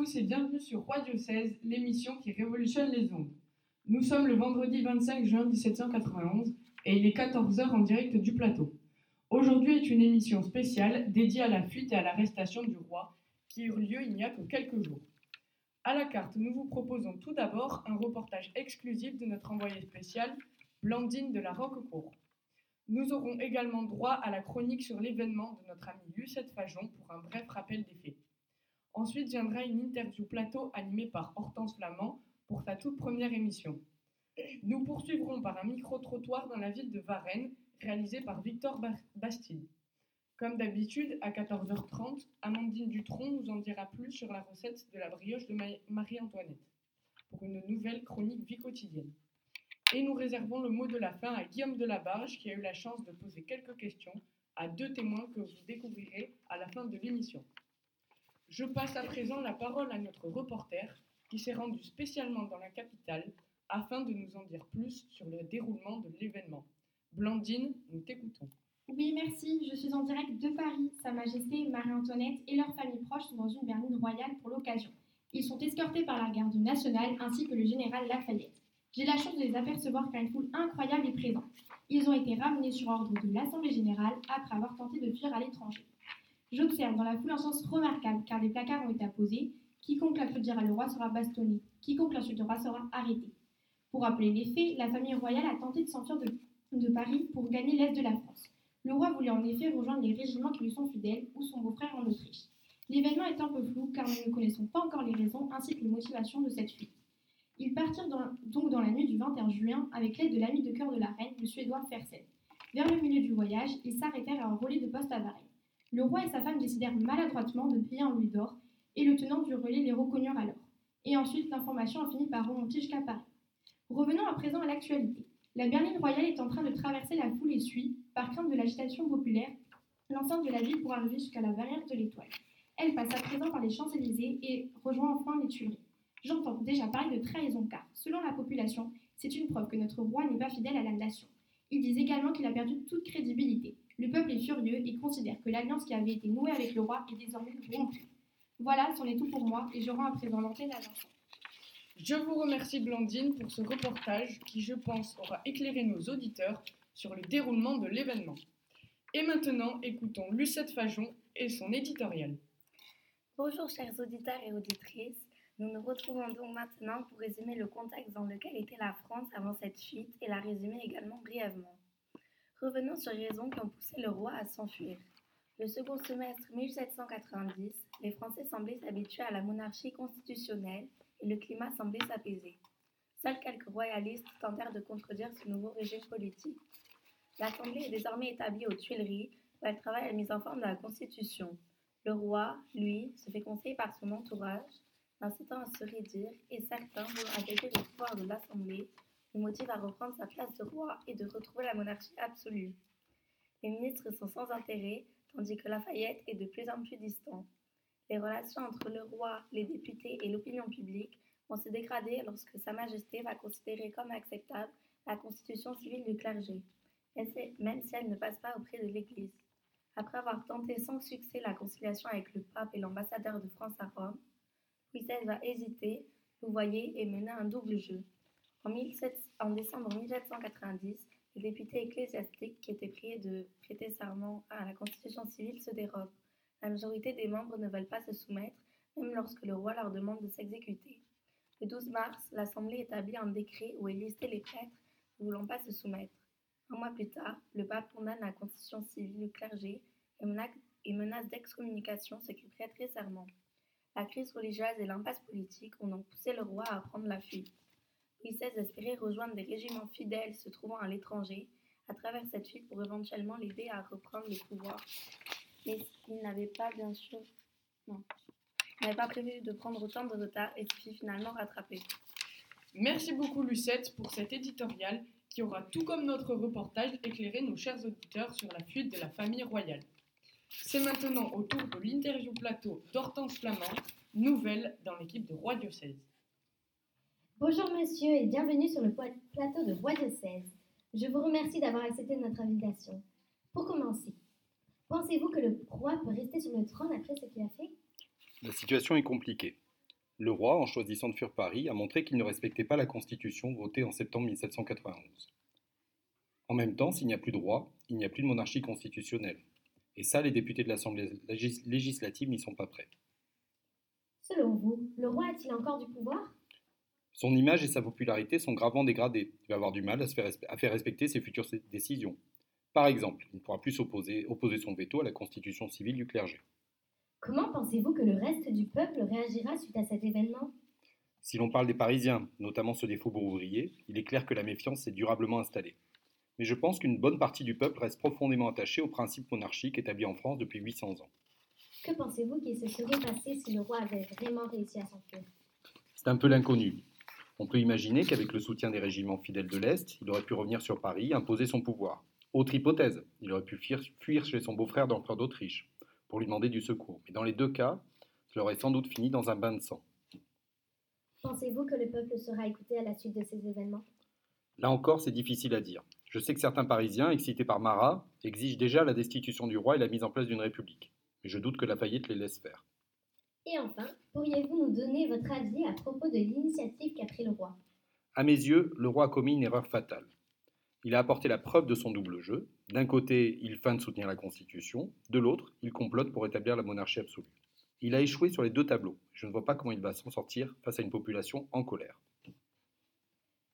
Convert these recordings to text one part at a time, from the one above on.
et bienvenue sur Roi Diocèse, l'émission qui révolutionne les ondes. Nous sommes le vendredi 25 juin 1791 et il est 14h en direct du plateau. Aujourd'hui est une émission spéciale dédiée à la fuite et à l'arrestation du roi qui eut lieu il n'y a que quelques jours. À la carte, nous vous proposons tout d'abord un reportage exclusif de notre envoyé spécial, Blandine de la Roquecourt. Nous aurons également droit à la chronique sur l'événement de notre ami Lucette Fajon pour un bref rappel des faits. Ensuite viendra une interview plateau animée par Hortense Flamand pour sa toute première émission. Nous poursuivrons par un micro-trottoir dans la ville de Varennes, réalisé par Victor Bastide. Comme d'habitude, à 14h30, Amandine Dutronc nous en dira plus sur la recette de la brioche de Marie-Antoinette, pour une nouvelle chronique vie quotidienne. Et nous réservons le mot de la fin à Guillaume Delabarge, qui a eu la chance de poser quelques questions à deux témoins que vous découvrirez à la fin de l'émission. Je passe à présent la parole à notre reporter, qui s'est rendu spécialement dans la capitale afin de nous en dire plus sur le déroulement de l'événement. Blandine, nous t'écoutons. Oui, merci. Je suis en direct de Paris. Sa Majesté Marie-Antoinette et leur famille proche sont dans une berline royale pour l'occasion. Ils sont escortés par la garde nationale ainsi que le général Lafayette. J'ai la chance de les apercevoir car une foule incroyable est présente. Ils ont été ramenés sur ordre de l'Assemblée générale après avoir tenté de fuir à l'étranger. J'observe dans la foule un sens remarquable car des placards ont été apposés. Quiconque applaudira le roi sera bastonné. Quiconque l'insultera sera arrêté. Pour rappeler les faits, la famille royale a tenté de s'enfuir de, Paris pour gagner l'est de la France. Le roi voulait en effet rejoindre les régiments qui lui sont fidèles ou son beau-frère en Autriche. L'événement est un peu flou car nous ne connaissons pas encore les raisons ainsi que les motivations de cette fuite. Ils partirent donc dans la nuit du 21 juin avec l'aide de l'ami de cœur de la reine, le suédois Fersen. Vers le milieu du voyage, ils s'arrêtèrent à un relais de poste à Varennes. Le roi et sa femme décidèrent maladroitement de payer un louis d'or, et le tenant du relais les reconnurent alors. Et ensuite, l'information a fini par remonter jusqu'à Paris. Revenons à présent à l'actualité. La berline royale est en train de traverser la foule et suit, par crainte de l'agitation populaire, l'enceinte de la ville pour arriver jusqu'à la barrière de l'Étoile. Elle passe à présent par les Champs-Élysées et rejoint enfin les Tuileries. J'entends déjà parler de trahison car, selon la population, c'est une preuve que notre roi n'est pas fidèle à la nation. Ils disent également qu'il a perdu toute crédibilité. Le peuple est furieux et considère que l'alliance qui avait été nouée avec le roi est désormais rompue. Voilà, c'en est tout pour moi et je rends à présent l'antenne à Vincent. Je vous remercie Blandine pour ce reportage qui, je pense, aura éclairé nos auditeurs sur le déroulement de l'événement. Et maintenant, écoutons Lucette Fajon et son éditorial. Bonjour chers auditeurs et auditrices. Nous nous retrouvons donc maintenant pour résumer le contexte dans lequel était la France avant cette fuite et la résumer également brièvement. Revenons sur les raisons qui ont poussé le roi à s'enfuir. Le second semestre 1790, les Français semblaient s'habituer à la monarchie constitutionnelle et le climat semblait s'apaiser. Seuls quelques royalistes tentèrent de contredire ce nouveau régime politique. L'Assemblée est désormais établie aux Tuileries, où elle travaille à la mise en forme de la Constitution. Le roi, lui, se fait conseiller par son entourage incitant à se réduire, et certains, voulant agréger le pouvoir de l'Assemblée, le motivent à reprendre sa place de roi et de retrouver la monarchie absolue. Les ministres sont sans intérêt, tandis que Lafayette est de plus en plus distant. Les relations entre le roi, les députés et l'opinion publique vont se dégrader lorsque Sa Majesté va considérer comme acceptable la constitution civile du clergé, même si elle ne passe pas auprès de l'Église. Après avoir tenté sans succès la conciliation avec le pape et l'ambassadeur de France à Rome, Louis XVI va hésiter, vous voyez, et mener un double jeu. En, décembre 1790, les députés ecclésiastiques qui étaient priés de prêter serment à la constitution civile se dérobent. La majorité des membres ne veulent pas se soumettre, même lorsque le roi leur demande de s'exécuter. Le 12 mars, l'Assemblée établit un décret où est listé les prêtres ne voulant pas se soumettre. Un mois plus tard, le pape condamne la constitution civile du clergé et menace d'excommunication ceux qui prêteraient serment. La crise religieuse et l'impasse politique ont donc poussé le roi à prendre la fuite. XVI espérait rejoindre des régiments fidèles se trouvant à l'étranger à travers cette fuite pour éventuellement l'aider à reprendre le pouvoir. Mais il n'avait pas bien sûr non. n'avait pas prévu de prendre autant de retard et se finalement rattraper. Merci beaucoup Lucette pour cet éditorial qui aura tout comme notre reportage éclairé nos chers auditeurs sur la fuite de la famille royale. C'est maintenant au tour de l'interview plateau d'Hortense Flamand, nouvelle dans l'équipe de Roi Diocèse. Bonjour monsieur et bienvenue sur le plateau de Roi Diocèse. Je vous remercie d'avoir accepté notre invitation. Pour commencer, pensez-vous que le roi peut rester sur le trône après ce qu'il a fait? La situation est compliquée. Le roi, en choisissant de fuir Paris, a montré qu'il ne respectait pas la Constitution votée en septembre 1791. En même temps, s'il n'y a plus de roi, il n'y a plus de monarchie constitutionnelle. Et ça, les députés de l'Assemblée législative n'y sont pas prêts. Selon vous, le roi a-t-il encore du pouvoir? Son image et sa popularité sont gravement dégradées. Il va avoir du mal à, faire, à faire respecter ses futures décisions. Par exemple, il ne pourra plus s'opposer, opposer son veto à la constitution civile du clergé. Comment pensez-vous que le reste du peuple réagira suite à cet événement? Si l'on parle des Parisiens, notamment ceux des faubourgs ouvriers, il est clair que la méfiance s'est durablement installée. Mais je pense qu'une bonne partie du peuple reste profondément attachée aux principes monarchiques établis en France depuis 800 ans. Que pensez-vous qu'il se serait passé si le roi avait vraiment réussi à s'enfuir? C'est un peu l'inconnu. On peut imaginer qu'avec le soutien des régiments fidèles de l'Est, il aurait pu revenir sur Paris et imposer son pouvoir. Autre hypothèse, il aurait pu fuir, chez son beau-frère d'empereur d'Autriche pour lui demander du secours. Mais dans les deux cas, cela aurait sans doute fini dans un bain de sang. Pensez-vous que le peuple sera écouté à la suite de ces événements? Là encore, c'est difficile à dire. Je sais que certains Parisiens, excités par Marat, exigent déjà la destitution du roi et la mise en place d'une république. Mais je doute que Lafayette les laisse faire. Et enfin, pourriez-vous nous donner votre avis à propos de l'initiative qu'a pris le roi? À mes yeux, le roi a commis une erreur fatale. Il a apporté la preuve de son double jeu. D'un côté, il feint de soutenir la Constitution, de l'autre, il complote pour établir la monarchie absolue. Il a échoué sur les deux tableaux. Je ne vois pas comment il va s'en sortir face à une population en colère.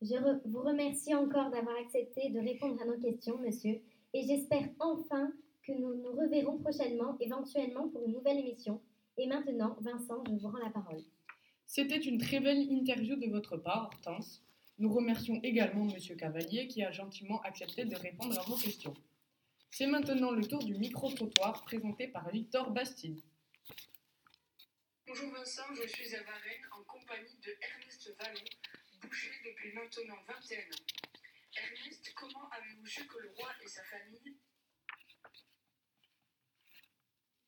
Je vous remercie encore d'avoir accepté de répondre à nos questions, monsieur, et j'espère enfin que nous nous reverrons prochainement, éventuellement pour une nouvelle émission. Et maintenant, Vincent, je vous rends la parole. C'était une très belle interview de votre part, Hortense. Nous remercions également M. Cavalier qui a gentiment accepté de répondre à vos questions. C'est maintenant le tour du micro-trottoir présenté par Victor Bastide. Bonjour Vincent, je suis à Varennes en compagnie de Ernest Vallon, boucher depuis maintenant 21 ans. Ernest, comment avez-vous su que le roi et sa famille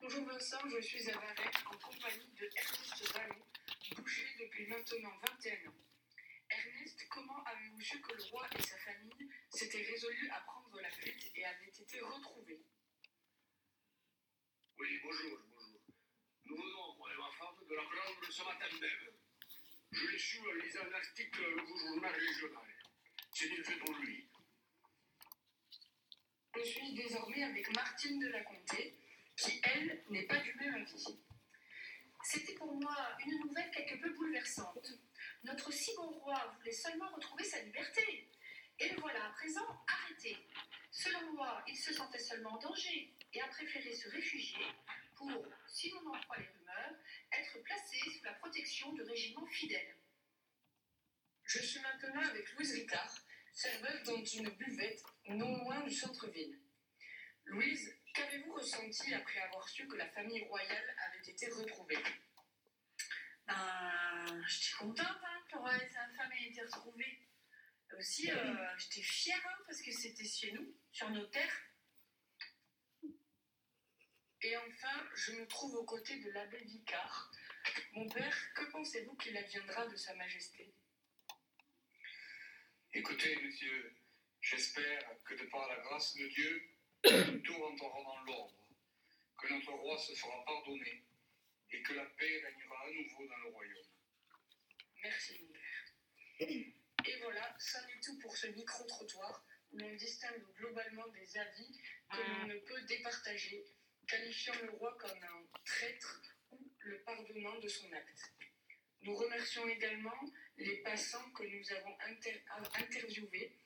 Bonjour Vincent, je suis à Varennes en compagnie de Ernest Vallon, boucher depuis maintenant 21 ans. Ernest, comment avez-vous su que le roi et sa famille s'étaient résolus à prendre la fuite et avaient été retrouvés? Oui, bonjour, bonjour. Nous venons, moi et ma femme, de la Grande ce matin même. Je l'ai su en lisant un article du journal régional. C'est une fait pour lui. Je suis désormais avec Martine de la Comté, qui, elle, n'est pas du même avis. C'était pour moi une nouvelle quelque peu bouleversante. Notre si bon roi voulait seulement retrouver sa liberté. Et le voilà à présent arrêté. Selon moi, il se sentait seulement en danger et a préféré se réfugier pour, si l'on en croit les rumeurs, être placé sous la protection de régiments fidèles. Je suis maintenant avec Louise Ricard, serveuse dans une buvette non loin du centre-ville. Louise, qu'avez-vous ressenti après avoir su que la famille royale avait été retrouvée? Ben, j'étais contente hein, que sa femme ait été retrouvée. Aussi, euh, j'étais fière hein, parce que c'était chez nous, sur nos terres. Et enfin, je me trouve aux côtés de l'abbé Vicard. Mon père, que pensez-vous qu'il adviendra de Sa Majesté? Écoutez, monsieur, j'espère que de par la grâce de Dieu, tout rentrera dans l'ordre, que notre roi se fera pardonner et que la paix régnera à nouveau dans le royaume. Merci, mon. Et voilà, ça n'est tout pour ce micro-trottoir où l'on distingue globalement des avis que l'on ne peut départager, qualifiant le roi comme un traître ou le pardonnant de son acte. Nous remercions également les passants que nous avons interviewés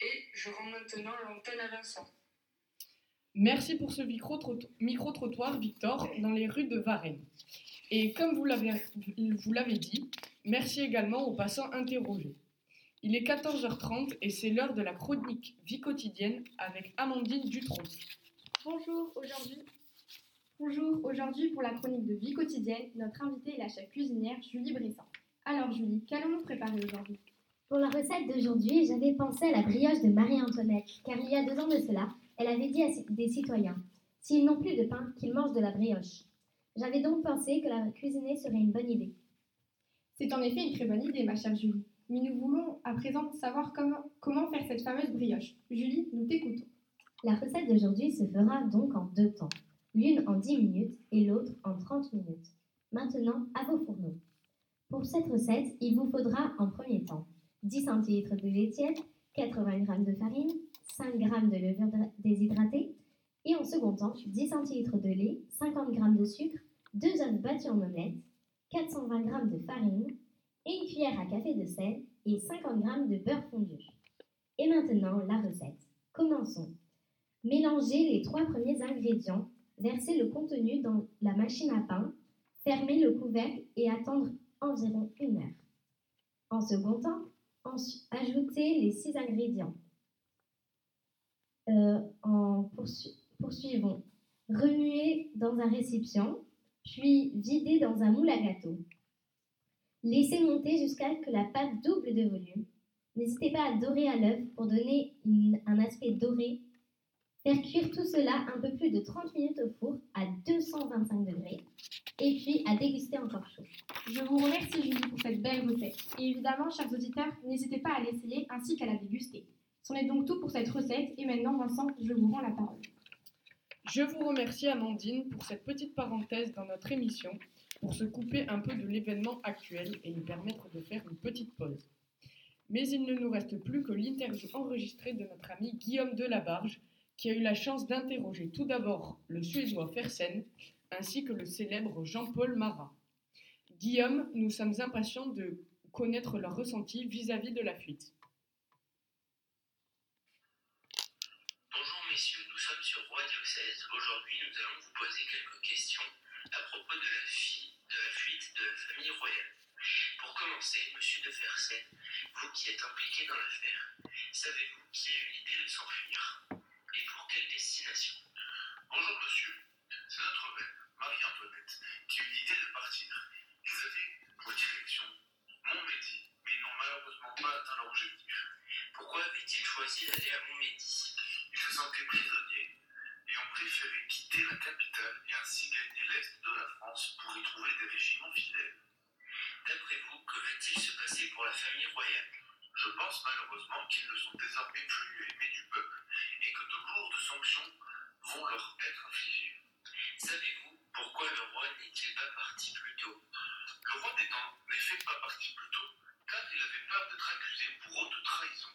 et je rends maintenant l'antenne à Vincent. Merci pour ce micro-trottoir, Victor, dans les rues de Varennes. Et comme vous l'avez dit, merci également aux passants interrogés. Il est 14h30 et c'est l'heure de la chronique Vie quotidienne avec Amandine Dutronc. Bonjour, aujourd'hui. Bonjour, aujourd'hui pour la chronique de Vie quotidienne, notre invitée est la chef cuisinière Julie Bressan. Alors Julie, qu'allons-nous préparer aujourd'hui? Pour la recette d'aujourd'hui, j'avais pensé à la brioche de Marie-Antoinette, car il y a deux ans de cela, elle avait dit à des citoyens S'ils n'ont plus de pain, qu'ils mangent de la brioche. J'avais donc pensé que la cuisiner serait une bonne idée. C'est en effet une très bonne idée, ma chère Julie. Mais nous voulons à présent savoir comment, comment faire cette fameuse brioche. Julie, nous t'écoutons. La recette d'aujourd'hui se fera donc en deux temps, l'une en 10 minutes et l'autre en 30 minutes. Maintenant, à vos fourneaux. Pour cette recette, il vous faudra en premier temps 10 cl de lait tiède, 80 g de farine, 5 g de levure déshydratée et en second temps 10 cl de lait, 50 g de sucre, 2 œufs battus en omelette, 420 g de farine, une cuillère à café de sel et 50 g de beurre fondu. Et maintenant, la recette. Commençons. Mélangez les trois premiers ingrédients, versez le contenu dans la machine à pain, fermez le couvercle et attendre environ une heure. En second temps, ajoutez les six ingrédients. Euh, en poursuivons. Remuez dans un récipient, puis videz dans un moule à gâteau. Laissez monter jusqu'à ce que la pâte double de volume. N'hésitez pas à dorer à l'œuf pour donner un aspect doré. Faire cuire tout cela un peu plus de 30 minutes au four à 225 degrés et puis à déguster encore chaud. Je vous remercie Julie pour cette belle recette. Et évidemment, chers auditeurs, n'hésitez pas à l'essayer ainsi qu'à la déguster. C'en est donc tout pour cette recette et maintenant, Vincent, je vous rends la parole. Je vous remercie Amandine pour cette petite parenthèse dans notre émission pour se couper un peu de l'événement actuel et nous permettre de faire une petite pause. Mais il ne nous reste plus que l'interview enregistrée de notre ami Guillaume Delabarge, qui a eu la chance d'interroger tout d'abord le Suédois Fersen ainsi que le célèbre Jean-Paul Marat. Guillaume, nous sommes impatients de connaître leur ressenti vis-à-vis de la fuite. Bonjour messieurs, nous sommes sur Roi Diocèse. Aujourd'hui, nous allons vous poser quelques questions à propos de la, de la fuite de la famille royale. Pour commencer, monsieur de Fersen, vous qui êtes impliqué dans l'affaire, savez-vous qui a eu l'idée de s'enfuir Et pour quelle destination? Bonjour leur être infligées. Savez-vous pourquoi le roi n'est-il pas parti plus tôt? Le roi n'est en effet pas parti plus tôt car il avait peur d'être accusé pour haute trahison.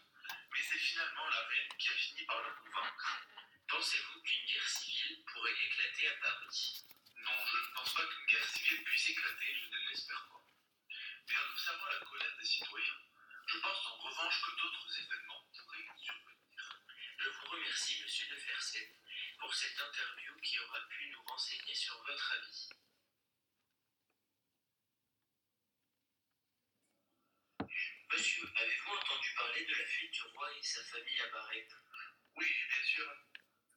Mais c'est finalement la reine qui a fini par le convaincre. Pensez-vous qu'une guerre civile pourrait éclater à Paris? Non, je ne pense pas qu'une guerre civile puisse éclater, je ne l'espère pas. Mais en observant la colère des citoyens, je pense en revanche que d'autres événements pour cette interview qui aura pu nous renseigner sur votre avis. Monsieur, avez-vous entendu parler de la fuite du roi et sa famille à Barret Oui, bien sûr.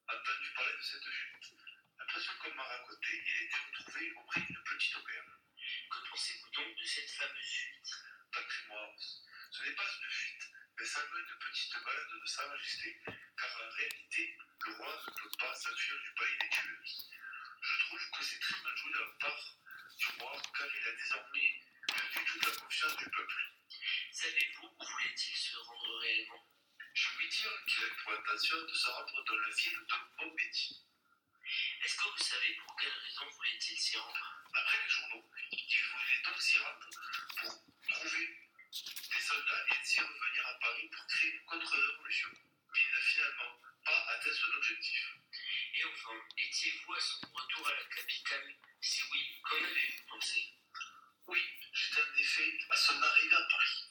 Entendu parler de cette fuite. Après ce qu'on m'a raconté, il a été retrouvé auprès d'une petite auberge. Que pensez-vous donc de cette fameuse fuite? Patrick-moi, ce n'est pas une fuite, mais seulement une petite balade de Sa Majesté, car en réalité, ne peut pas s'enfuir du pays des tueuses. Je trouve que c'est très mal joué de la part du roi, car il a désormais perdu toute la confiance du peuple. Savez-vous où voulait-il se rendre réellement? Je lui dire qu'il a pour intention de se rendre dans la ville de Montmédy. Est-ce que vous savez pour quelle raison voulait-il s'y rendre? Après les journaux, il voulait donc s'y rendre pour trouver des soldats et ainsi revenir à Paris pour créer une contre-révolution. Mais il n'a finalement pas atteint son objectif. Et enfin, étiez-vous à son retour à la capitale Si oui, qu'en avez-vous pensé Oui, j'étais en effet à son arrivée à Paris.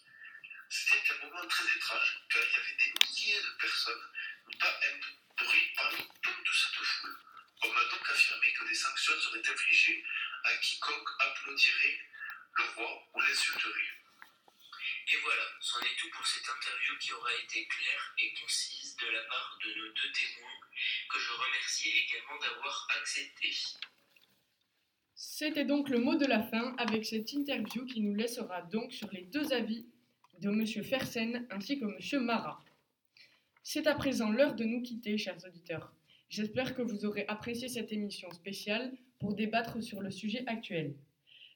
C'était un moment très étrange, car il y avait des milliers de personnes, pas un bruit parmi toute cette foule. On m'a donc affirmé que des sanctions seraient infligées à quiconque applaudirait le roi ou l'insulterait. Et voilà, c'en est tout pour cette été claire et concise de la part de nos deux témoins, que je remercie également d'avoir accepté. C'était donc le mot de la fin avec cette interview qui nous laissera donc sur les deux avis de M. Fersen ainsi que M. Marat. C'est à présent l'heure de nous quitter, chers auditeurs. J'espère que vous aurez apprécié cette émission spéciale pour débattre sur le sujet actuel.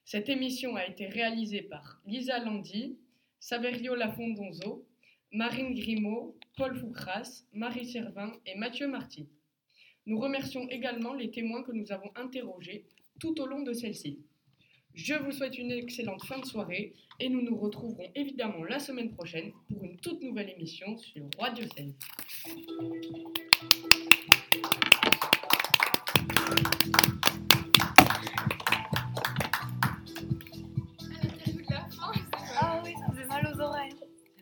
Cette émission a été réalisée par Lisa Landi, Saverio Lafondonzo, Marine Grimaud, Paul Foucras, Marie Servin et Mathieu Marty. Nous remercions également les témoins que nous avons interrogés tout au long de celle-ci. Je vous souhaite une excellente fin de soirée et nous nous retrouverons évidemment la semaine prochaine pour une toute nouvelle émission sur Roi Diocèse.